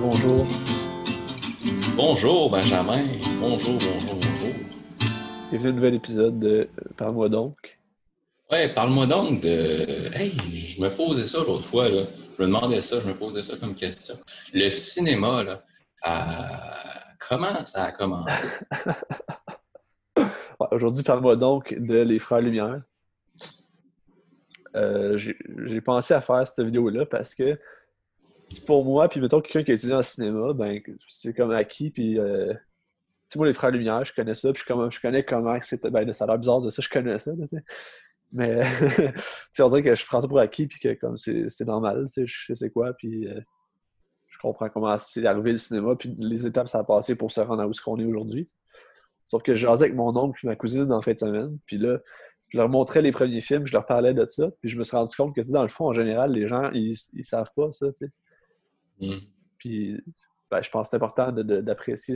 Bonjour. Bonjour Benjamin. Bonjour, bonjour, bonjour. Bienvenue à un nouvel épisode de Parle-moi donc. Ouais, parle-moi donc de. Hey, je me posais ça l'autre fois, là. Je me demandais ça, je me posais ça comme question. Le cinéma, là, euh, comment ça a commencé? Ouais, Aujourd'hui, parle-moi donc de Les Frères Lumière. Euh, J'ai j'ai pensé à faire cette vidéo-là parce que pour moi, puis mettons quelqu'un qui a étudié en cinéma, ben c'est comme acquis, puis euh, moi, Les Frères Lumière, je connais ça, puis je, comme- je connais comment c'était, ben ça a l'air bizarre de ça, je connais ça. Mais, tu sais, on dirait que je prends ça pour acquis, puis que comme c'est normal, tu sais, je sais quoi, puis euh, je comprends comment c'est arrivé le cinéma, puis les étapes ça a passé pour se rendre à où ce qu'on est aujourd'hui. Sauf que je jasais avec mon oncle et ma cousine en fin de semaine, puis là, je leur montrais les premiers films, je leur parlais de ça, puis je me suis rendu compte que, dans le fond, en général, les gens, ils, ils savent pas ça. Hmm. Puis, ben, je pense que c'est important d'apprécier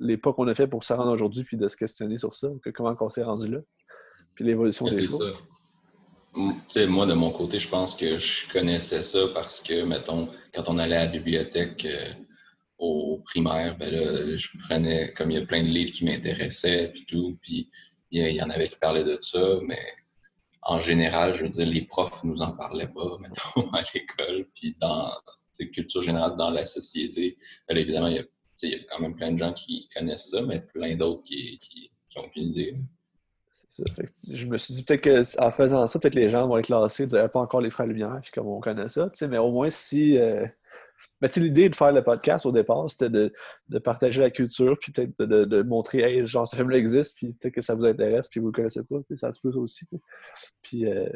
les pas qu'on a fait pour se rendre aujourd'hui, puis de se questionner sur ça, que comment on s'est rendu là, puis l'évolution des c'est choses. ça. Mm, Tu sais, moi, de mon côté, je pense que je connaissais ça parce que, mettons, quand on allait à la bibliothèque euh, au primaire, ben là, je prenais, comme il y a plein de livres qui m'intéressaient, puis tout, puis il y, y en avait qui parlaient de ça, mais en général, je veux dire, les profs nous en parlaient pas, mettons, à l'école, puis dans culture générale, dans la société. Ben évidemment, il y, a, tu sais, il y a quand même plein de gens qui connaissent ça, mais plein d'autres qui, qui, qui ont aucune idée. C'est ça. Fait que je me suis dit peut-être qu'en faisant ça, peut-être les gens vont être classés, dire pas encore les frères Lumière, puis comme on connaît ça, mais au moins si. euh, ben, tu sais, l'idée de faire le podcast au départ, c'était de, de partager la culture, puis peut-être de, de- de montrer, hey, genre, ce film-là existe, puis peut-être que ça vous intéresse, puis vous le connaissez pas, ça se peut aussi. Puis, euh,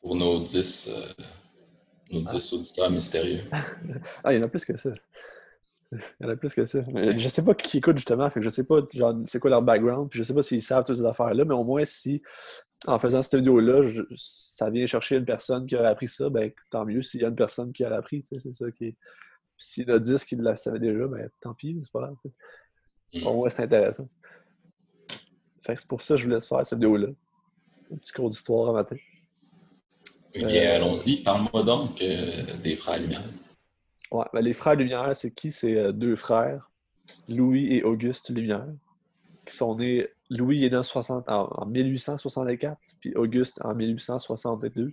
Pour nos 10, euh, nos 10 auditeurs mystérieux. ah, il y en a plus que ça. Il y en a plus que ça. Je sais pas qui écoute justement, fait que je sais pas genre, c'est quoi leur background, puis je sais pas s'ils savent toutes ces affaires-là, mais au moins si en faisant cette vidéo-là, je- ça vient chercher une personne qui aurait appris ça, ben tant mieux s'il y a une personne qui a appris, tu sais, c'est ça qui est. S'il y en a 10 qui le savaient déjà, ben tant pis, c'est pas grave. sais. Mm. Au moins c'est intéressant. Fait que c'est pour ça que je voulais faire cette vidéo-là. Un petit cours d'histoire un matin. Eh bien, Euh, allons-y. Parle-moi donc euh, des frères Lumière. Ouais, ben, les frères Lumière, c'est qui? C'est euh, deux frères, Louis et Auguste Lumière, qui sont nés. Louis est né en, 60 en- en 1864, puis Auguste en 1862.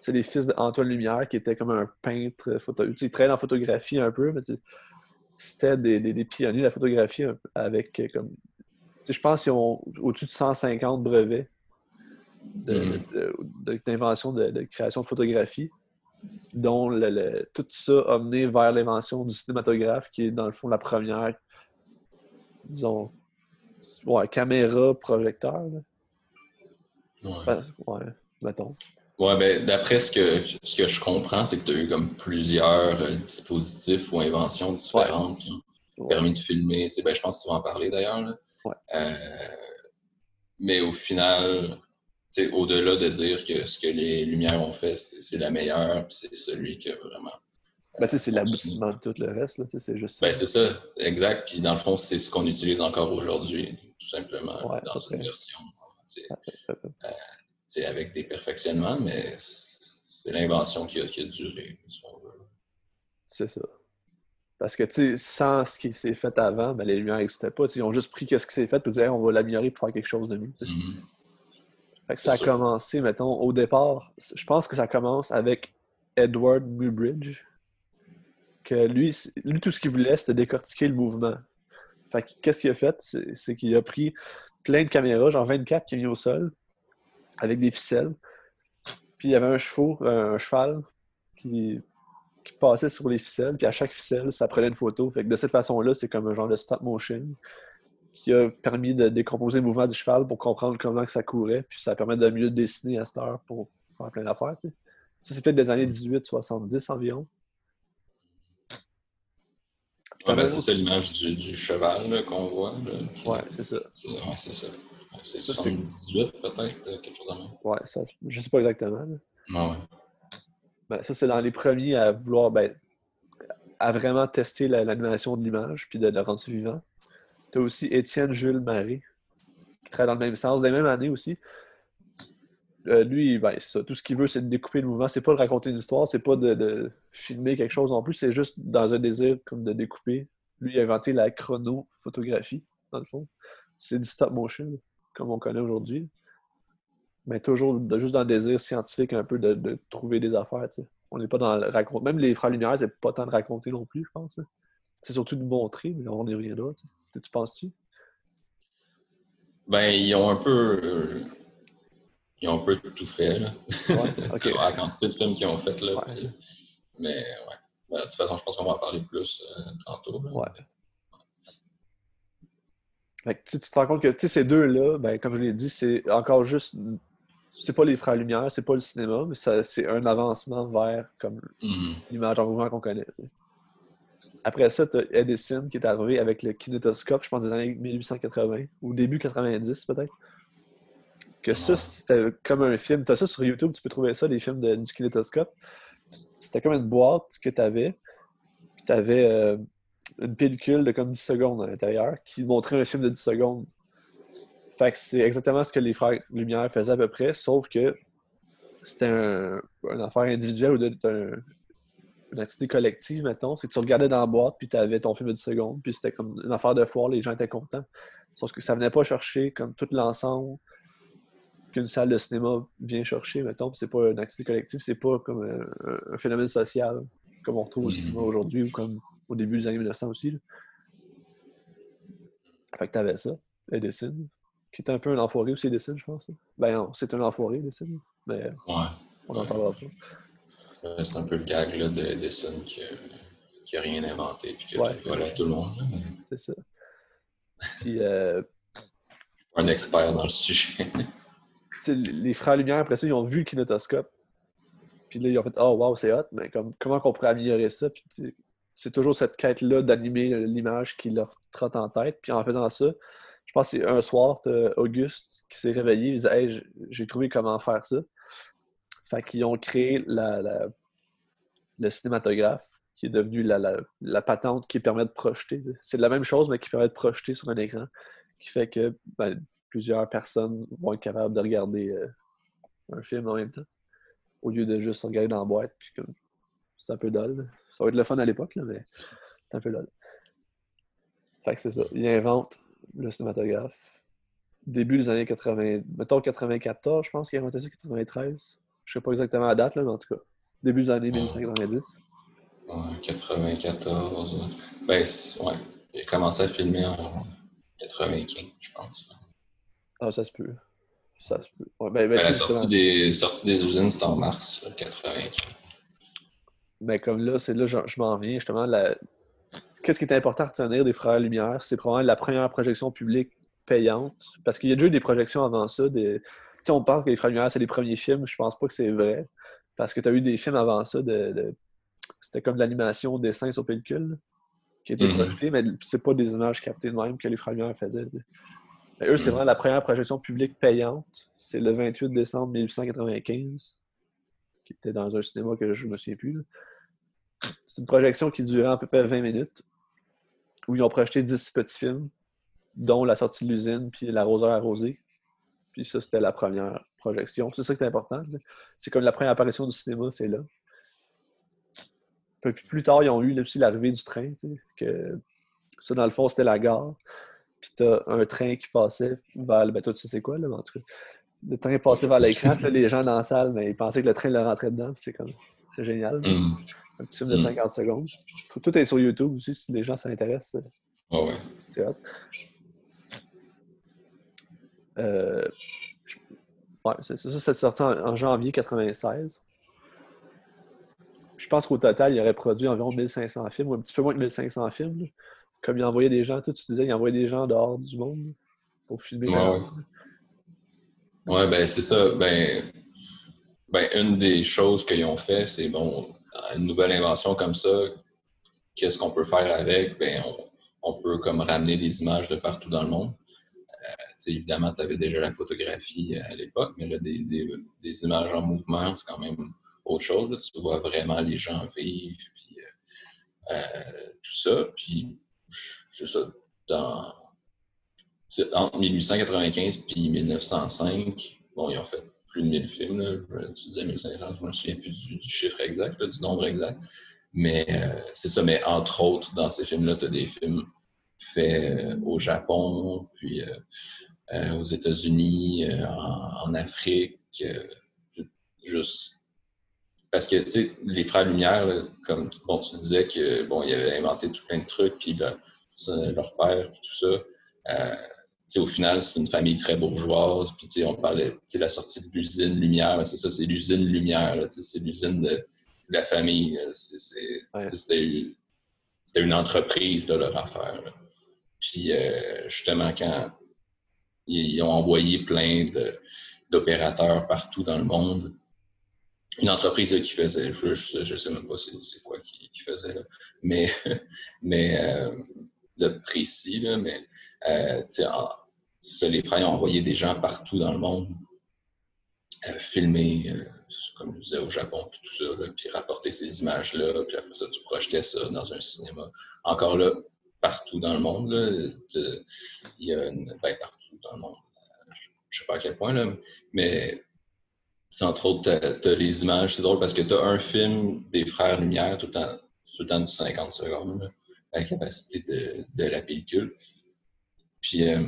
C'est les fils d'Antoine Lumière, qui était comme un peintre photo. Tu sais, il en photographie un peu, mais tu sais, c'était des, des- des pionniers de la photographie avec comme. tu sais, je pense qu'ils ont au-dessus de 150 brevets de- Mhm. de- de- d'invention de, de création de photographie dont le- le- tout ça a mené vers l'invention du cinématographe, qui est dans le fond la première, disons, ouais, caméra projecteur. là. Ouais. Ben, ouais, mettons. Ouais, ben, d'après ce que, ce que je comprends, c'est que tu as eu comme plusieurs euh, dispositifs ou inventions différentes qui ont permis de filmer. Ben, je pense que tu vas en parler d'ailleurs. Ouais. Euh, mais au final, au-delà de dire que ce que les Lumières ont fait, c'est c'est la meilleure, puis c'est celui qui a vraiment. Ben, c'est l'aboutissement de tout le reste, c'est juste ça. Ben, c'est ça, exact. Puis dans le fond, c'est ce qu'on utilise encore aujourd'hui, tout simplement, Ouais, dans une version. tu sais, avec des perfectionnements, mais c'est l'invention qui a, qui a duré, si on veut. C'est ça. Parce que, tu sais, sans ce qui s'est fait avant, ben, les lumières n'existaient pas. Tu sais, Ils ont juste pris ce qui s'est fait et Hey, on va l'améliorer pour faire quelque chose de mieux. sais. Fait que ça a commencé, mettons, au départ, je pense que ça commence avec Edward Muybridge, que lui, lui tout ce qu'il voulait, c'était décortiquer le mouvement. Fait que qu'est-ce qu'il a fait? C'est qu'il a pris plein de caméras, genre 24 qu'il a mis au sol, avec des ficelles. Puis il y avait un cheval, un cheval qui, qui passait sur les ficelles, puis à chaque ficelle, ça prenait une photo. Fait que de cette façon-là, c'est comme un genre de stop motion qui a permis de décomposer le mouvement du cheval pour comprendre comment que ça courait, puis ça permet de mieux dessiner à cette heure pour faire plein d'affaires. tu sais. Ça, c'est peut-être des années 18-70 environ. Ouais, ben, c'est ça l'image du, du cheval qu'on voit. Là, Puis Ouais, c'est ça. c'est ouais, ça. C'est Ça, c'est- 78 peut-être, euh, quelque chose de même. Ouais, ça, je sais pas exactement. Ah ouais. Ben, ça, c'est dans les premiers à vouloir, ben, à vraiment tester la- l'animation de l'image, puis de le rendre vivant. Tu as aussi Étienne Jules Marie, qui travaille dans le même sens, des mêmes années aussi. Euh, lui, ben, ça, tout ce qu'il veut, c'est de découper le mouvement. C'est pas de raconter une histoire, c'est pas de, filmer quelque chose non plus, c'est juste dans un désir comme de découper. Lui, il a inventé la chronophotographie, dans le fond. C'est du stop motion, comme on connaît aujourd'hui. Mais toujours juste dans le désir scientifique un peu de, trouver des affaires. On n'est pas dans le. Même les Frères Lumière, c'est pas tant de raconter non plus, je pense. C'est surtout de montrer, mais on y reviendra. tu sais. Tu penses-tu? Ben, ils ont un peu. euh, ils ont un peu tout fait, là. Ouais, la quantité de films qu'ils ont fait, là. Ouais. Mais, ouais. Ben, de toute façon, je pense qu'on va en parler plus euh, tantôt. là. Ouais. Fait que, tu, te rends compte que ces deux-là, ben, comme je l'ai dit, c'est encore juste. C'est pas les Frères Lumière, c'est pas le cinéma, mais ça- c'est un avancement vers comme Mhm. l'image en mouvement qu'on connaît. Après ça, tu as Edison qui est arrivé avec le kinétoscope, je pense des années 1880 ou début 90 peut-être. Que ça, c'était comme un film. Tu as ça sur YouTube, tu peux trouver ça, les films de- du kinétoscope. C'était comme une boîte que tu avais. Puis tu avais une pellicule de comme 10 secondes à l'intérieur qui montrait un film de 10 secondes. Fait que c'est exactement ce que les frères Lumière faisaient à peu près, sauf que c'était un, une affaire individuelle ou d'un- une activité collective, mettons. C'est que tu regardais dans la boîte, puis tu avais ton film de 10 secondes, puis c'était comme une affaire de foire, les gens étaient contents. Sauf que ça venait pas chercher comme tout l'ensemble qu'une salle de cinéma vient chercher, mettons. puis C'est pas une activité collective, c'est pas comme un, phénomène social, comme on retrouve au Mhm. cinéma aujourd'hui ou comme au début des années 1900 aussi. là. Fait que t'avais ça, Edison, qui était un peu un enfoiré aussi, Edison, je pense. là. Ben non, c'est un enfoiré, Edison, mais Ouais. on en Ouais. parlera pas. C'est un peu le gag là, de Edison qui, a- qui a rien inventé puis qui a Ouais, tout volé à tout le monde. C'est ça. Puis, euh, Un expert dans le sujet. les frères Lumière, après ça, ils ont vu le kinétoscope. Puis là, ils ont fait Oh, wow, c'est hot, mais comme, comment on pourrait améliorer ça? Puis c'est toujours cette quête-là d'animer l'image qui leur trotte en tête. Puis en faisant ça, je pense que c'est un soir, Auguste qui s'est réveillé, il disait Hey, j'ai trouvé comment faire ça. Fait qu'ils ont créé le cinématographe, qui est devenu la, la- la patente qui permet de projeter. C'est la même chose, mais qui permet de projeter sur un écran, qui fait que ben, plusieurs personnes vont être capables de regarder euh, un film en même temps, au lieu de juste regarder dans la boîte. Puis comme, c'est un peu dole. Ça va être le fun à l'époque, mais c'est un peu dole. Fait que c'est ça. Il invente le cinématographe. Début des années 80, mettons 94, je pense qu'il a inventé ça, 93. Je sais pas exactement la date, là, mais en tout cas, début des années 1990. Ouais, 94. Ben, ouais. Il a commencé à filmer en 95, je pense. Ah, ça se peut. Ça se peut. Ouais, ben, ben, Ben, la sortie des, sortie des usines, c'était en mars là, 95. Mais comme là, c'est là je, je m'en viens justement. La... Qu'est-ce qui est important à retenir des Frères Lumière? C'est probablement la première projection publique payante. Parce qu'il y a déjà eu des projections avant ça. Des... Sais, on parle que les Frères Lumière, c'est les premiers films. Je pense pas que c'est vrai. Parce que tu as eu des films avant ça de. de- C'était comme de l'animation dessin sur pellicule qui était Mhm. projeté, mais c'est pas des images captées de même que les Frères Lumière faisaient. tu sais. Mais eux, c'est Mhm. vraiment la première projection publique payante. C'est le 28 décembre 1895, qui était dans un cinéma que je me souviens plus. C'est une projection qui durait à peu près 20 minutes, où ils ont projeté 10 petits films, dont La sortie de l'usine puis L'arroseur arrosé. Puis ça, c'était la première projection. C'est ça qui est important. C'est comme la première apparition du cinéma, c'est là. Puis plus tard, ils ont eu aussi l'arrivée du train. que ça, dans le fond, c'était la gare. Puis t'as un train qui passait vers... Ben toi, tu sais quoi, là, en tout cas. Le train passait vers l'écran, puis là, les gens dans la salle, mais ils pensaient que le train leur rentrait dedans. C'est comme... C'est génial. Hum. Un petit film de Mm. 50 secondes. Tout, est sur YouTube aussi, si les gens s'intéressent. Ouais, ouais. C'est hot. Euh, ouais, c'est ça, c'est sorti en, janvier 96. Je pense qu'au total, il aurait produit environ 1500 films, ou un petit peu moins de 1500 films. Comme il envoyait des gens, toi tu disais, il envoyait des gens dehors du monde pour filmer. Ouais, ben c'est ça. Ben, ben, une des choses qu'ils ont fait, c'est bon, une nouvelle invention comme ça, qu'est-ce qu'on peut faire avec? Ben, on, on peut comme ramener des images de partout dans le monde. Euh, évidemment, tu avais déjà la photographie à l'époque, mais là, des, images en mouvement, c'est quand même autre chose. Tu vois vraiment les gens vivre, puis euh, euh, tout ça. Puis, c'est ça, dans, entre 1895 puis 1905, bon, ils ont fait plus de 1000 films. Tu disais 1500, je ne me souviens plus du, chiffre exact, du nombre exact. Mais euh, c'est ça, mais entre autres, dans ces films-là, tu as des films faits euh, au Japon, puis aux États-Unis, en, en, Afrique, juste parce que, tu sais, les Frères Lumière, comme bon, tu disais que bon, ils avaient inventé tout plein de trucs, puis leur père, puis tout ça. Euh, au final, c'est une famille très bourgeoise. Puis, on parlait de la sortie de l'usine Lumière. C'est ça, c'est l'usine Lumière. C'est l'usine de, la famille. C'était une entreprise, là, leur affaire. Puis, euh, justement, quand ils, ont envoyé plein d'opérateurs partout dans le monde, une entreprise qui faisait, je ne sais même pas c'est quoi qui, faisait, là. mais, mais euh, de précis, là, mais euh, ça, les frères ont envoyé des gens partout dans le monde euh, filmer, euh, comme je disais, au Japon, tout ça, puis rapporter ces images-là, puis après ça, tu projetais ça dans un cinéma. Encore là, partout dans le monde, il y a une, ben, partout dans le monde, je sais pas à quel point, là, mais entre autres, tu as, les images. C'est drôle parce que tu as un film des Frères Lumière tout le temps, tout le temps du 50 secondes, la capacité de, de, la pellicule. Puis euh,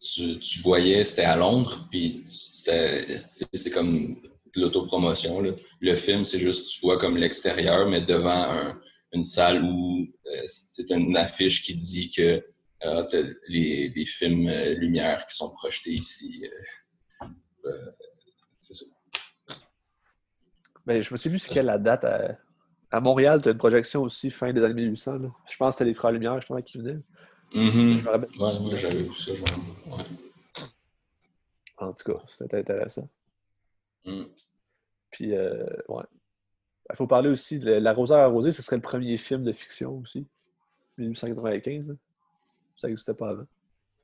tu, tu, voyais, c'était à Londres, puis c'est comme de l'autopromotion. Le film, c'est juste, tu vois comme l'extérieur, mais devant une salle où euh, c'est une affiche qui dit que euh, les, les, films Lumière qui sont projetés ici. c'est ça. Mais je me sais plus c'est quelle la date à Montréal, tu as une projection aussi fin des années 1800. Je pense que c'était les Frères Lumière, justement, qui venaient. Mm -hmm. Oui, j'avais vu ça. Ouais. En tout cas, c'était intéressant. Mm. Puis, euh, ouais. Il faut parler aussi de La Roseur arrosée, ce serait le premier film de fiction aussi. 1895. Ça n'existait pas avant.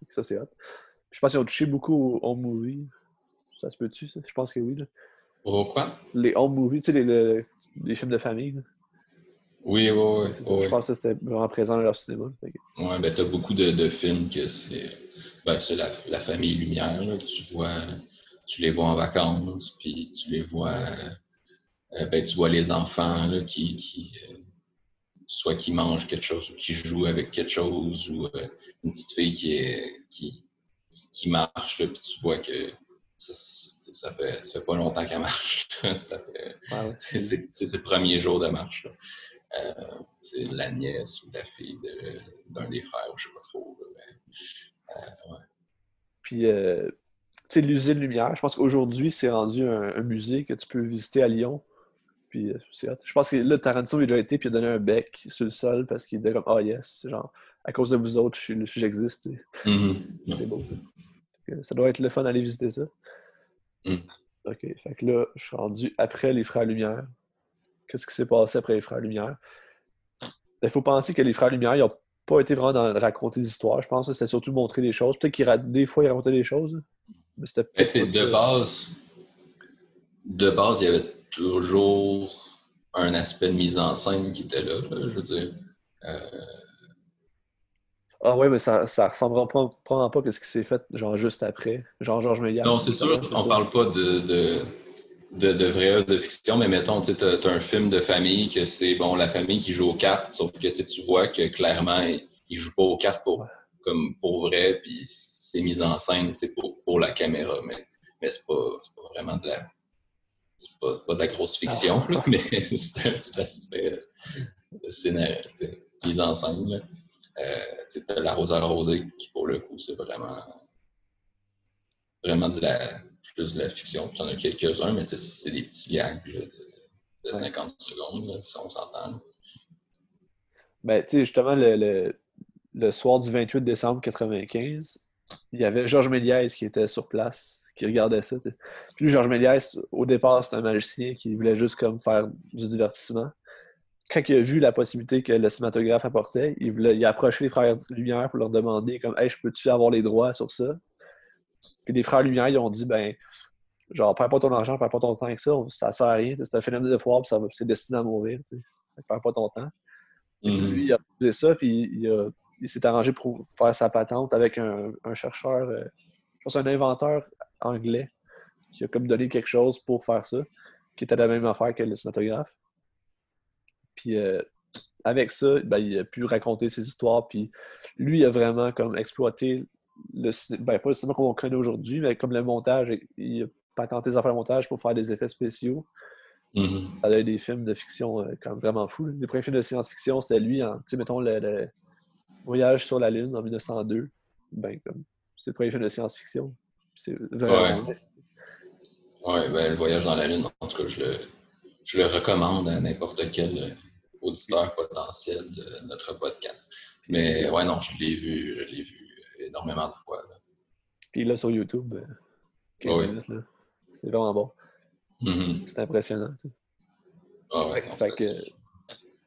Ça, c'est hot. Je pense qu'ils ont touché beaucoup aux home movies. Ça se peut-tu, ça? Je pense que oui. Là. quoi? Les home movies, tu sais, les, les, films de famille. Oui, oui, oui. Je pense que c'était vraiment présent dans leur cinéma. Oui, ben, tu as beaucoup de, de, films que c'est ben, la, la, famille Lumière. Là, tu vois, tu les vois en vacances, puis tu les vois. Euh, ben, tu vois les enfants là, qui, qui euh, soit qui mangent quelque chose ou qui jouent avec quelque chose, ou euh, une petite fille qui, est, qui, qui marche, là, puis tu vois que ça, ça, fait, ça fait pas longtemps qu'elle marche. ça fait, c'est ses premiers jours de marche. Là. Euh, c'est la nièce ou la fille d'un des frères, je sais pas trop. Euh, Puis, euh, tu sais, l'usine Lumière, je pense qu'aujourd'hui, c'est rendu un, musée que tu peux visiter à Lyon. Puis, je pense que là, Tarantino il a déjà été, puis il a donné un bec sur le sol parce qu'il était comme, ah oh, yes, genre, à cause de vous autres, j'existe. Mm-hmm. C'est beau, ça. Ça doit être le fun d'aller visiter ça. Mm. OK. Fait que là, je suis rendu après les Frères Lumière qu'est-ce qui s'est passé après les Frères Lumière? Il faut penser que les Frères Lumière, ils n'ont pas été vraiment dans raconter des histoires, je pense. C'était surtout montrer des choses. Peut-être qu'ils des fois, ils racontaient des choses. Mais c'était peut-être. De base, de base, il y avait toujours un aspect de mise en scène qui était là, je veux dire. Euh, ah oui, mais ça, ça ressemblera pas, pas à ce qui s'est fait genre juste après. Genre Georges Méliès. Non, c'est sûr, on parle pas de de, de vrai de fiction, mais mettons, tu as, un film de famille que c'est bon la famille qui joue aux cartes, sauf que tu vois que clairement, il, ne joue pas aux cartes pour, comme pour vrai, puis c'est mis en scène pour, pour la caméra, mais, mais c'est pas, pas vraiment de la. C'est pas, pas, de la grosse fiction, ah. mais c'est un petit aspect de scénario, mise en scène. Euh, tu as l'arroseur rosé qui, pour le coup, c'est vraiment, vraiment de la plus de la fiction. Puis, en as quelques-uns, mais c'est des petits gags de, 50 secondes, si on s'entend. Ben, tu sais, justement, le, le, soir du 28 décembre 1995, il y avait Georges Méliès qui était sur place, qui regardait ça. Puis Georges Méliès, au départ, c'était un magicien qui voulait juste comme faire du divertissement. Quand il a vu la possibilité que le cinématographe apportait, il, voulait, il a approché les frères Lumière pour leur demander comme Hey, je peux-tu avoir les droits sur ça? Puis les frères Lumière, ils ont dit, ben, genre, perds pas ton argent, perds pas ton temps avec ça, ça sert à rien. C'est un phénomène de foire, puis c'est destiné à mourir. Tu perds pas ton temps. Et puis, mm-hmm. lui, il a posé ça, puis il, s'est arrangé pour faire sa patente avec un, chercheur, euh, je pense un inventeur anglais, qui a comme donné quelque chose pour faire ça, qui était la même affaire que le cinématographe. Puis euh, avec ça, ben, il a pu raconter ses histoires, puis lui, il a vraiment comme exploité le cinéma, ben, pas le cinéma qu'on connaît aujourd'hui, mais comme le montage, il a patenté des affaires de montage pour faire des effets spéciaux. Mhm. Ça avait des films de fiction euh, quand même vraiment fous. Les premiers films de science-fiction, c'était lui, en, mettons, le, le Voyage sur la Lune en 1902. Ben, comme, c'est le premier film de science-fiction. C'est vraiment... Ouais, ben, le voyage dans la Lune, en tout cas, je le, je le recommande à n'importe quel auditeur potentiel de notre podcast. Mais ouais, non, je l'ai vu, je l'ai vu énormément de fois. là. Puis là, sur YouTube, euh, 15 Ouais. minutes, là. C'est vraiment bon. Mhm. C'est impressionnant. tu sais. Ah ouais, Fait, non, fait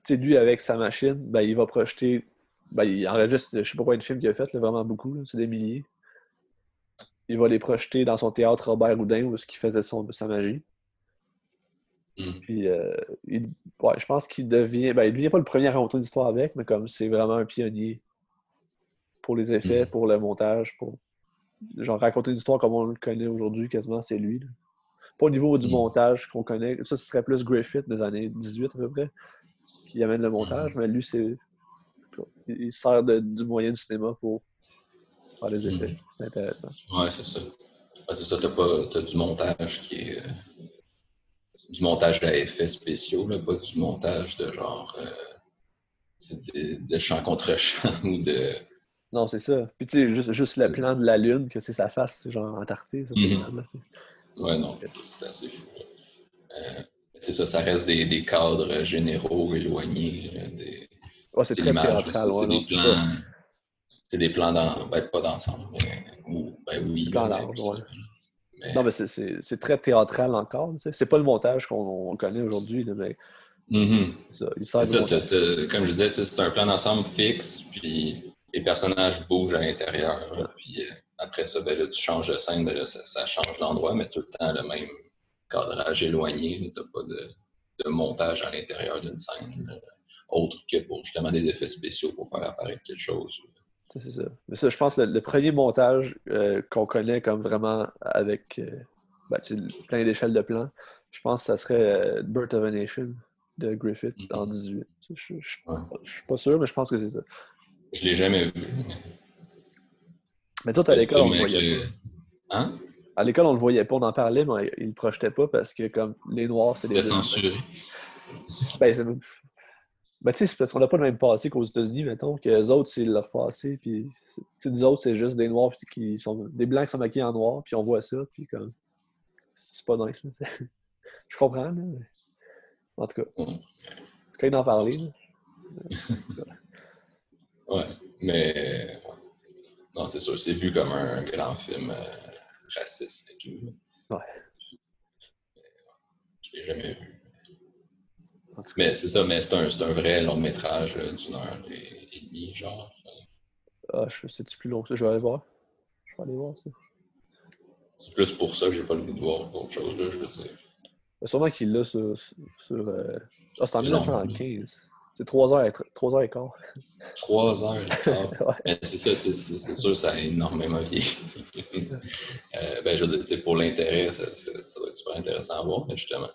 c'est que, lui, avec sa machine, ben, il va projeter. Ben, il enregistre, je sais pas combien de films qu'il a fait, là, vraiment beaucoup, c'est des milliers. Il va les projeter dans son théâtre Robert Houdin où il faisait son, sa magie. Mhm. Puis, euh, il- ouais, je pense qu'il devient. Ben, il devient pas le premier à raconter une histoire avec, mais comme c'est vraiment un pionnier pour les effets, Mhm. pour le montage, pour. Genre, raconter une histoire comme on le connaît aujourd'hui, quasiment, c'est lui. là. Pas au niveau du Mhm. montage qu'on connaît. Ça, ce serait plus Griffith des années 18 à peu près, qui amène le montage, mais lui, c'est. Il il sert de- du moyen du cinéma pour faire les effets. Mhm. C'est intéressant. Ouais, c'est ça. Ouais, c'est ça, t'as pas t'as du montage qui est euh, du montage à effets spéciaux, là, pas du montage de genre euh, des- de chant contre chant ou de. Non, c'est ça. Puis tu sais, juste, juste le plan de la Lune, que c'est sa face, genre entartée, ça c'est Mhm. tu. Ouais, non, c'est assez fou. Euh, c'est ça, ça reste des, des cadres généraux éloignés. là, des, Ouais, c'est très théâtral, c'est ouais, des plans. C'est des plans dans. Ben, pas d'ensemble, mais. Ou, ben oui. Des plans là, larges, mais- ouais. mais- Non, mais c'est- très théâtral encore. tu sais. C'est pas le montage qu'on on connaît aujourd'hui, mais Mhm. ça, il sert comme je disais, c'est un plan d'ensemble fixe, puis les personnages bougent à l'intérieur. Puis euh, après ça, ben là, tu changes de scène, ben là, ça, ça change d'endroit, mais tout le temps le même cadrage éloigné. Tu n'as pas de, de montage à l'intérieur d'une scène, là, autre que pour justement des effets spéciaux pour faire apparaître quelque chose. C'est ça. Mais ça, je pense que le, le premier montage euh, qu'on connaît comme vraiment avec euh, ben, plein d'échelles de plans, je pense que ça serait euh, Birth of a Nation de Griffith Mhm. en 18. Je, je, je- Ouais. je suis pas sûr, mais je pense que c'est ça. Je l'ai jamais vu. Mais sais, à l'école, on le voyait Hein? À l'école, on le voyait pas, on en parlait, mais ils le projetaient pas parce que comme les Noirs, c'est des C'était censuré. Ben. Ben, tu sais, c'est parce qu'on n'a pas le même passé qu'aux États-Unis, mettons, que les autres, c'est leur passé, puis c'est- tu sais, nous autres, c'est juste des Noirs qui sont... des Blancs qui sont maquillés en noir, puis on voit ça, puis comme... C'est pas nice, là. Je comprends, là, mais... En tout cas, c'est quand même d'en parler, là. Ouais, mais non, c'est sûr, c'est vu comme un grand film euh, raciste et tout. Ouais. Je l'ai jamais vu. Mais c'est ça, mais c'est un, c'est un vrai long métrage d'une heure et, et demie, genre. ah, je... c'est-tu plus long que ça? Je vais aller voir. Je vais aller voir ça. C'est plus pour ça que j'ai pas le goût de voir autre chose, là, je veux dire. Sûrement qu'il l'a sur... sur euh... Ah, c'est en C'est long, 1915. C'est 3 heures, 3 heures et quart. Trois heures et quart. Ouais. C'est ça, c'est c'est sûr, ça a énormément vieilli. Euh, ben, je veux dire, pour l'intérêt, ça, ça- ça doit être super intéressant à voir, justement.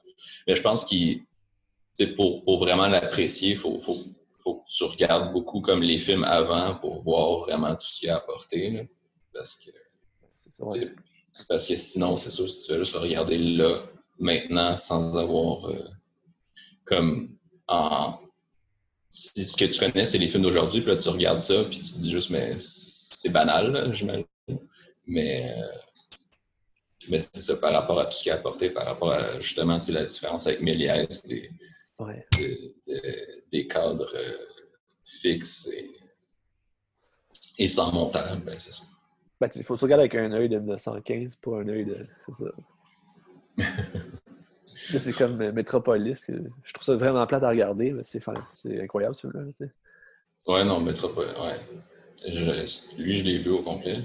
Mais je pense qu'il, pour, pour vraiment l'apprécier, il faut, faut, faut que tu regardes beaucoup comme les films avant pour voir vraiment tout ce qu'il y a à apporter. là. Parce que, parce que sinon, c'est sûr, si tu veux juste le regarder là, maintenant, sans avoir euh, comme en. Si ce que tu connais, c'est les films d'aujourd'hui, puis là, tu regardes ça, puis tu te dis juste, mais c'est banal, j'imagine. Mais, euh, mais c'est ça, par rapport à tout ce qu'il a apporté, par rapport à justement tu sais, la différence avec Méliès, des, Ouais. des- cadres euh, fixes et, et sans montage, ben c'est ça. Ben, il faut se regarder avec un œil de 1915 pour un œil de. C'est ça. C'est comme euh, Metropolis. je trouve ça vraiment plate à regarder, mais c'est fin- c'est incroyable ce film-là. tu sais. Ouais, non, Métropole, ouais. Je- lui, je l'ai vu au complet.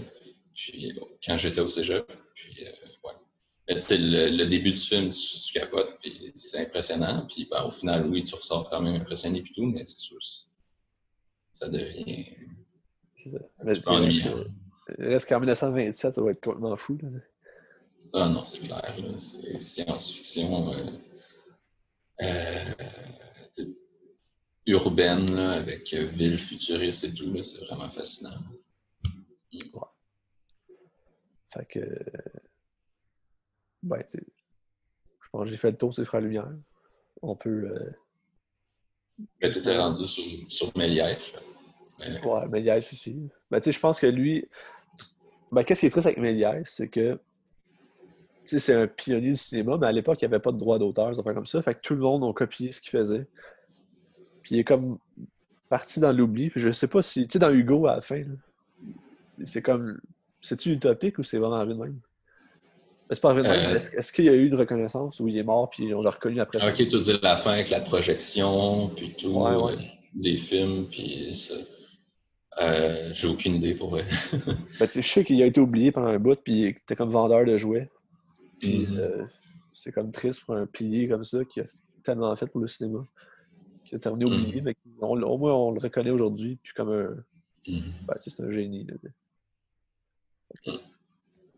Puis, quand j'étais au cégep. Puis, euh, le, le début du film, tu, tu capotes, puis c'est impressionnant. Puis, ben, au final, oui, tu ressors quand même impressionné, puis tout, mais c'est sûr, ça devient C'est ça. un petit peu ennuyant. reste, qu'en 1927, ça va être complètement fou. là. Ah non, c'est clair. C'est science-fiction euh, urbaine avec ville futuriste et tout. C'est vraiment fascinant. Ouais. Fait que. Ben, tu je pense que j'ai fait le tour sur Frères Lumière. On peut. Euh... Ben, tu étais rendu sur, sur Méliès. Mais... Ouais, Méliès aussi. Ben, tu sais, je pense que lui. Ben, qu'est-ce qui est triste avec Méliès, c'est que. Tu sais, c'est un pionnier du cinéma, mais à l'époque, il n'y avait pas de droit d'auteur, des comme ça. Fait que tout le monde a copié ce qu'il faisait. Puis il est comme parti dans l'oubli. Puis je sais pas si. Tu sais, dans Hugo, à la fin, c'est comme c'est-tu utopique ou c'est vraiment vrai de même? C'est pas vrai de même. Euh, est-ce, qu'il y a eu une reconnaissance ou il est mort puis on l'a reconnu après ça? Ok, tu dire la fin avec la projection, puis tout, euh, des films, puis ça. Euh, j'ai aucune idée pour vrai. ben, je sais qu'il a été oublié pendant un bout, puis était comme vendeur de jouets. Puis mm-hmm. c'est comme triste pour un pilier comme ça qui a tellement fait pour le cinéma, qui a terminé oublié, mm-hmm. mais au moins on le reconnaît aujourd'hui, puis comme un. Mm-hmm. Ben, c'est un génie.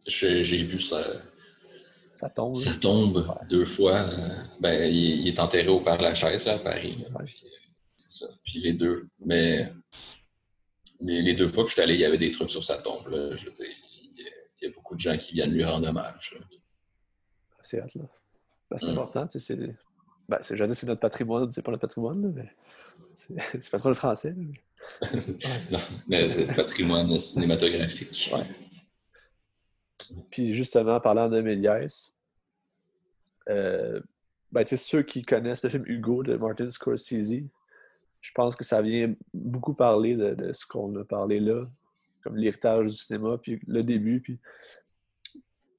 J'ai vu ça. Ça tombe. Ça tombe deux fois. Ben, il, est enterré au Père Lachaise, là, à Paris. C'est ça. Puis les deux. Mais les, deux fois que je suis allé, il y avait des trucs sur sa tombe. Je veux dire, il, y a, beaucoup de gens qui viennent lui rendre hommage. C'est hâte, là. Ben, c'est mm. important. Tu sais, c'est... Ben, c'est, c'est notre patrimoine. C'est pas notre patrimoine, mais c'est, pas trop le français. non, mais c'est le patrimoine cinématographique. Ouais. Puis justement, parlant de Méliès, euh, ben, ceux qui connaissent le film Hugo de Martin Scorsese, je pense que ça vient beaucoup parler de, ce qu'on a parlé là, comme l'héritage du cinéma, puis le début, puis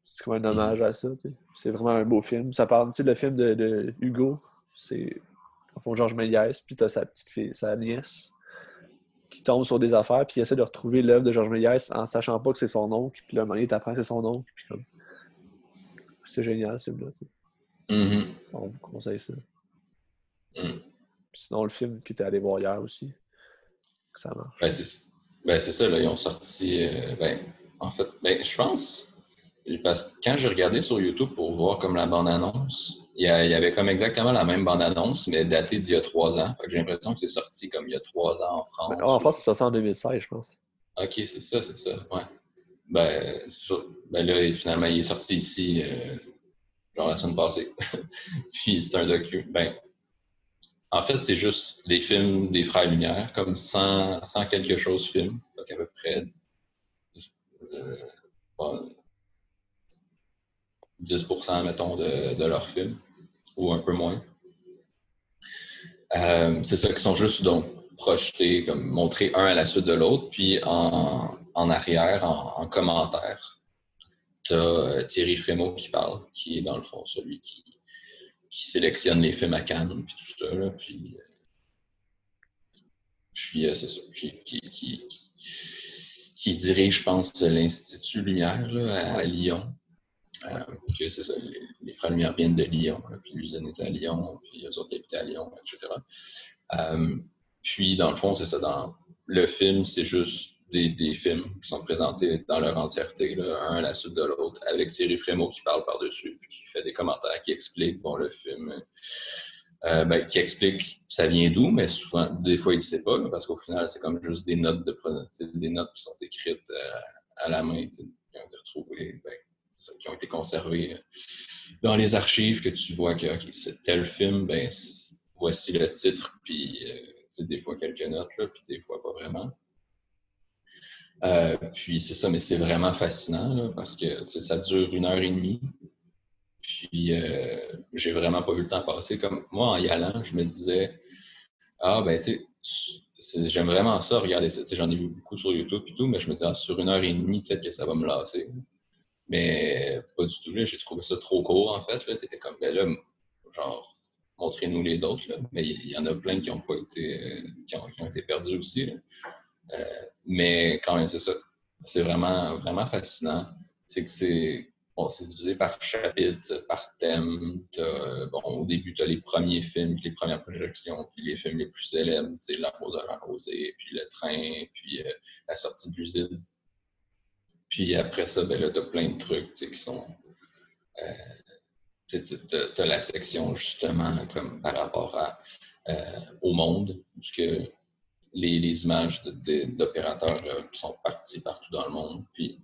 c'est comme un mm-hmm. hommage à ça. C'est vraiment un beau film. Ça parle, tu sais, le film de, Hugo, c'est en fond Georges Méliès, puis t'as sa petite fille, sa nièce, qui tombe sur des affaires, puis il essaie de retrouver l'œuvre de Georges Méliès en sachant pas que c'est son oncle. Puis là, un moment donné, t'apprends que c'est son oncle. Puis comme... C'est génial, ce film-là. Mm-hmm. On vous conseille ça. Mm. sinon, le film qui était allé voir hier aussi, que ça marche. Ben, c'est ben, ça, là, ils ont sorti. Euh, ben, en fait, ben, je pense. Parce que quand j'ai regardé sur YouTube pour voir comme la bande-annonce, il y, avait comme exactement la même bande-annonce, mais datée d'il y a trois ans. J'ai l'impression que c'est sorti comme il y a trois ans en France. Ben, en France, c'est sorti en 2016, je pense. OK, c'est ça, c'est ça. Ouais. Ben, ben, là, finalement, il est sorti ici, euh, genre la semaine passée. Puis c'est un docu. Ben, en fait, c'est juste les films des Frères Lumière, comme 100, quelque chose films. Donc à peu près euh, 10% mettons, de, de leurs films ou un peu moins. Euh, c'est ça qui sont juste donc projetés, comme montrés un à la suite de l'autre, puis en, en arrière, en, commentaire, tu as euh, Thierry Frémaux qui parle, qui est dans le fond celui qui, qui sélectionne les films à Cannes, puis tout ça, puis, euh, puis c'est ça, qui, qui, qui, dirige, je pense, l'Institut Lumière là, à Lyon. Euh, ça, les, frères Lumière viennent de Lyon, puis l'usine était à Lyon, puis les autres habitaient à Lyon, etc. Euh, puis, dans le fond, c'est ça, dans le film, c'est juste des, films qui sont présentés dans leur entièreté, un à la suite de l'autre, avec Thierry Frémaux qui parle par-dessus, puis qui fait des commentaires, qui explique bon, le film. Euh, ben, qui explique ça vient d'où, mais souvent, des fois, il ne sait pas, parce qu'au final, c'est comme juste des notes de des notes qui sont écrites à la main, qui ont été retrouvées. Ben, qui ont été conservés euh, dans les archives, que tu vois que c'est tel film, ben voici le titre, puis euh, des fois quelques notes, là, puis des fois pas vraiment. Euh, puis c'est ça, mais c'est vraiment fascinant parce que ça dure une heure et demie. Puis j'ai vraiment pas vu le temps passer. Comme moi, en y allant, je me disais Ah ben tu sais, j'aime vraiment ça, regarder ça. J'en ai vu beaucoup sur YouTube et tout, mais je me disais ah, sur une heure et demie, peut-être que ça va me lasser. Mais pas du tout. J'ai trouvé ça trop court, en fait. Tu étais comme, ben là, genre, montrez-nous les autres. Mais il y, en a plein qui ont pas été, qui ont, été perdus aussi. Euh, mais quand même, c'est ça. C'est vraiment, vraiment fascinant. C'est que c'est bon, divisé par chapitre, par thème. Bon, au début, tu as les premiers films, les premières projections, puis les films les plus célèbres, La Rose Rosée, puis Le Train, puis euh, La sortie de l'usine. Puis après ça, ben là, tu as plein de trucs qui sont tu as, la section justement comme par rapport à, au monde, puisque les, images d'opérateurs sont parties partout dans le monde. Puis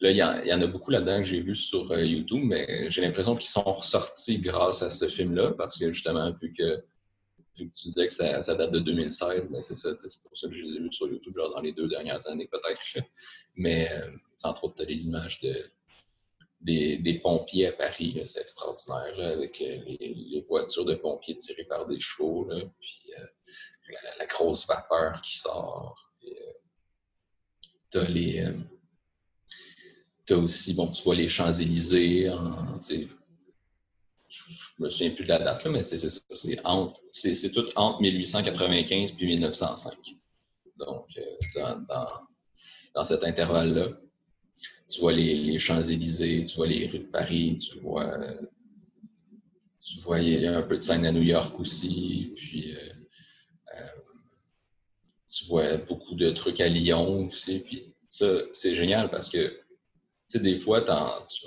Là, il y, en, a beaucoup là-dedans que j'ai vu sur euh, YouTube, mais j'ai l'impression qu'ils sont ressortis grâce à ce film-là, parce que justement, vu que, tu disais que ça, date de 2016, ben c'est ça, c'est pour ça que je les ai vus sur YouTube, genre dans les deux dernières années peut-être. Mais euh, entre autres, les images de, des, pompiers à Paris, c'est extraordinaire, avec euh, les, voitures de pompiers tirées par des chevaux, puis la, grosse vapeur qui sort. Tu as les tu aussi, bon, tu vois les Champs-Élysées, je me souviens plus de la date, mais c'est ça. C'est tout entre 1895 et 1905. Donc, euh, dans, cet intervalle-là, tu vois les, Champs-Élysées, tu vois les rues de Paris, tu vois, tu vois, il y a un peu de scène à New York aussi, puis euh, euh, tu vois beaucoup de trucs à Lyon aussi, puis ça, c'est génial parce que sais, des fois, tu,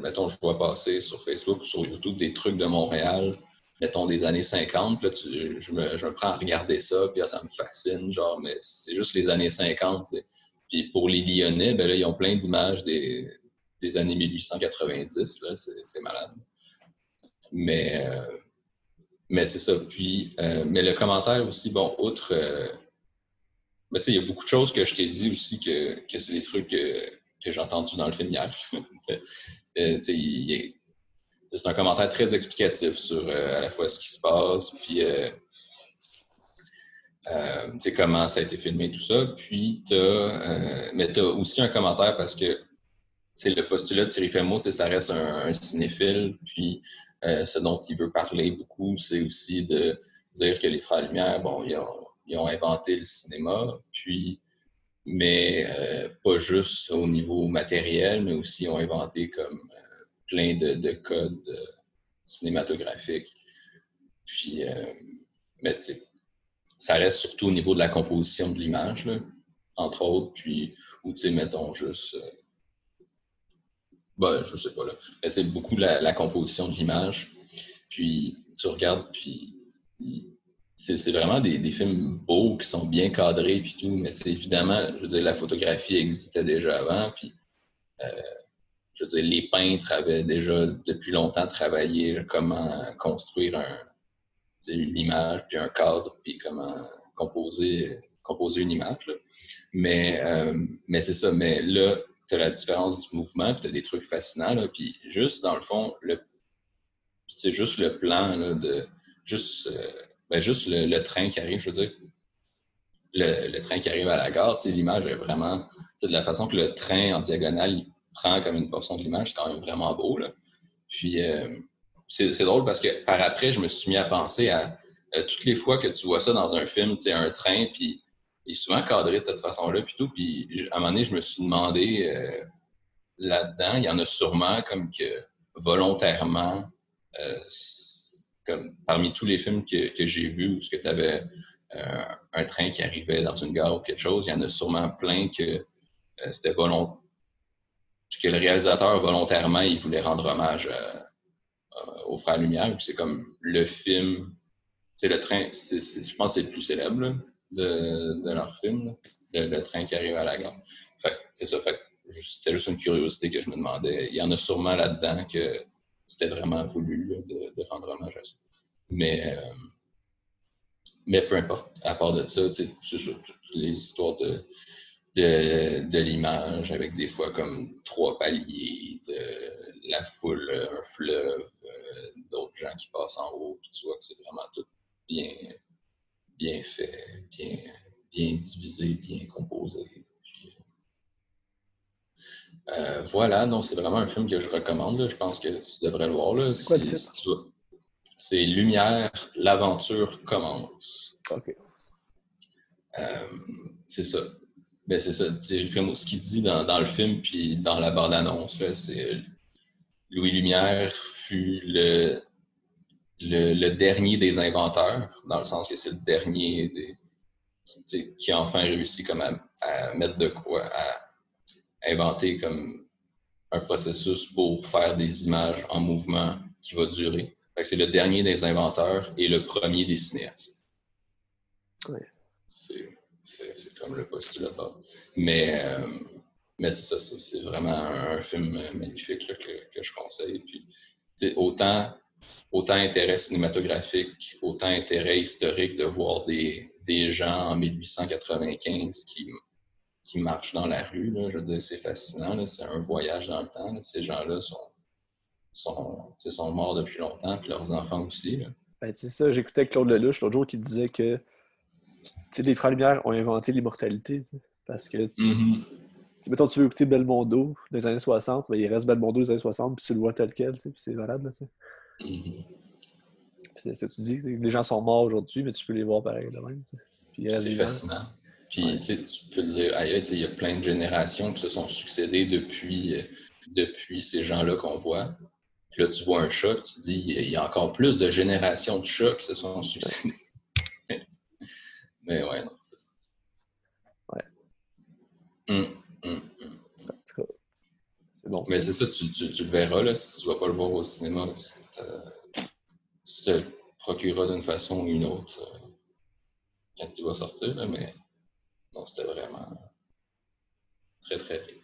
mettons, je vois passer sur Facebook sur YouTube des trucs de Montréal, mettons des années 50, là, je, me, prends à regarder ça, puis ça me fascine, genre, mais c'est juste les années 50. Puis pour les Lyonnais, ben là, ils ont plein d'images des, années 1890, là, c'est malade. Mais, euh, mais c'est ça. Puis, euh, mais le commentaire aussi, bon, outre. Euh, ben, il y a beaucoup de choses que je t'ai dit aussi que, que c'est des trucs que j'ai entendu dans le film hier. Euh, c'est un commentaire très explicatif sur euh, à la fois ce qui se passe, puis euh, comment ça a été filmé, tout ça. Puis, mais tu as aussi un commentaire parce que le postulat de Thierry Femo, ça reste un, cinéphile, puis ce dont il veut parler beaucoup, c'est aussi de dire que les Frères Lumière, bon, ils ont, ils ont inventé le cinéma, puis mais euh, pas juste au niveau matériel, mais aussi ont inventé comme euh, plein de, codes euh, cinématographiques. Puis, mais ça reste surtout au niveau de la composition de l'image, entre autres, puis, ou tu sais, mettons juste. ben, je sais pas là. Mais beaucoup la, la composition de l'image. Puis tu regardes, puis c'est vraiment des, films beaux qui sont bien cadrés puis tout, mais c'est évidemment, je veux dire, la photographie existait déjà avant, puis euh, je veux dire, les peintres avaient déjà depuis longtemps travaillé comment construire un, une image, puis un cadre, puis comment composer, composer une image. Mais, euh, mais c'est ça, mais là, tu as la différence du mouvement, puis tu as des trucs fascinants, là, puis juste dans le fond, c'est juste le plan de juste. Euh, ben, juste le, train qui arrive, je veux dire, le, train qui arrive à la gare, l'image est vraiment, de la façon que le train en diagonale prend comme une portion de l'image, c'est quand même vraiment beau. Là. Puis euh, c'est drôle parce que par après, je me suis mis à penser à euh, toutes les fois que tu vois ça dans un film, tu sais, un train, puis il est souvent cadré de cette façon-là, puis tout. Puis à un moment donné, je me suis demandé euh, là-dedans, il y en a sûrement comme que volontairement, comme parmi tous les films que, j'ai vus où tu avais euh, un train qui arrivait dans une gare ou quelque chose, il y en a sûrement plein que euh, c'était volontaire que le réalisateur volontairement il voulait rendre hommage euh, aux Frères Lumière. C'est comme le film, c'est le train, je pense que c'est le plus célèbre de, leur film, le, train qui arrive à la gare. c'est ça. c'était juste une curiosité que je me demandais. Il y en a sûrement là-dedans que c'était vraiment voulu de, rendre hommage à ça. Mais, euh, mais peu importe. À part de ça, c'est les histoires de, de, l'image avec des fois comme trois paliers, de la foule, un fleuve, euh, d'autres gens qui passent en haut, tu vois que c'est vraiment tout bien, bien fait, bien, bien divisé, bien composé. Euh, voilà, non, c'est vraiment un film que je recommande. Je pense que tu devrais le voir. C'est quoi c'est Lumière, l'aventure commence. OK. Euh, c'est ça. Ben, c'est ça. Ce qu'il dit dans, le film, puis dans la bande-annonce, c'est Louis Lumière fut le, le, dernier des inventeurs, dans le sens que c'est le dernier des, qui, a enfin réussi comme à, mettre de quoi, à inventer comme un processus pour faire des images en mouvement qui va durer. C'est le dernier des inventeurs et le premier des cinéastes. C'est comme le postulat de base. Mais, euh, mais c'est ça, c'est vraiment un, film magnifique que, que, je conseille. Puis, autant, autant intérêt cinématographique, autant intérêt historique de voir des, des gens en 1895 qui, qui marchent dans la rue. Là. Je veux dire, c'est fascinant. C'est un voyage dans le temps. Ces gens-là sont, sont, sont morts depuis longtemps, puis leurs enfants aussi. Ben, c'est ça, j'écoutais Claude Lelouch l'autre jour qui disait que les Frères Lumière ont inventé l'immortalité. Parce que, mm-hmm. mettons, tu veux écouter Belmondo des années 60, mais ben, il reste Belmondo des années 60, puis tu le vois tel quel, puis c'est valable. Là, mm-hmm. Tu dis, les gens sont morts aujourd'hui, mais tu peux les voir pareil de même. C'est fascinant. Puis tu peux dire, il y a plein de générations qui se sont succédées depuis, euh, depuis ces gens-là qu'on voit. Puis là, tu vois un chat, tu te dis, il y a encore plus de générations de chats qui se sont succédés. Mais ouais, non, c'est ça. Ouais. Hum, hum, hum. C'est bon. Mais c'est ça, tu, tu, le verras, là, si tu ne vas pas le voir au cinéma. Tu te le procureras d'une façon ou une autre euh, quand il va sortir, là, mais non, c'était vraiment très, très bien.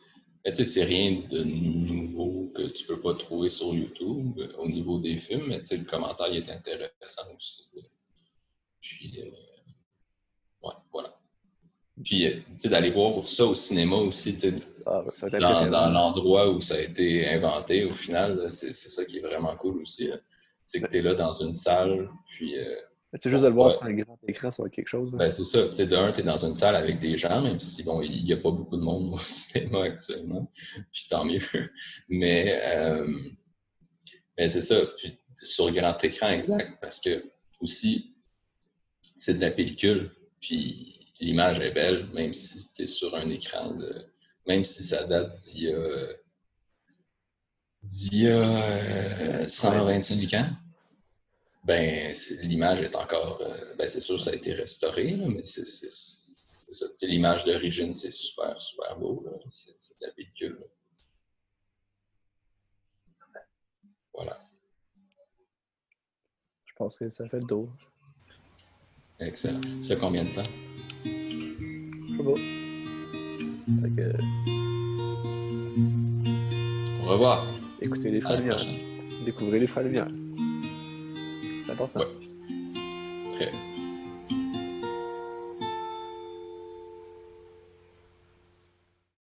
Mais tu sais, c'est rien de nouveau que tu peux pas trouver sur YouTube euh, au niveau des films, mais tu sais, le commentaire est intéressant aussi. Puis, euh, ouais, voilà. Puis, euh, tu sais, d'aller voir ça au cinéma aussi, tu sais, ah, dans, dans l'endroit où ça a été inventé, au final, c'est ça qui est vraiment cool aussi. C'est que tu es là dans une salle, puis c'est juste de le voir sur un grand écran, ça va être quelque chose. Ben, c'est ça. Tu d'un, tu es dans une salle avec des gens, même si bon, il n'y a pas beaucoup de monde au cinéma actuellement. Puis tant mieux. Mais, euh, mais c'est ça. Puis sur grand écran, exact. Parce que aussi, c'est de la pellicule. Puis l'image est belle, même si tu es sur un écran de. Même si ça date d'il y a. d'il y a 125 ans ben l'image est encore. Euh, ben, c'est sûr, ça a été restauré, mais c'est ça. L'image d'origine, c'est super, super beau. C'est de la pellicule. Voilà. Je pense que ça fait le tour. Excellent. Ça fait combien de temps? Je sais pas. Fait que... Au revoir. Écoutez les frères Lumière. Découvrez les frères Lumière important. Ouais.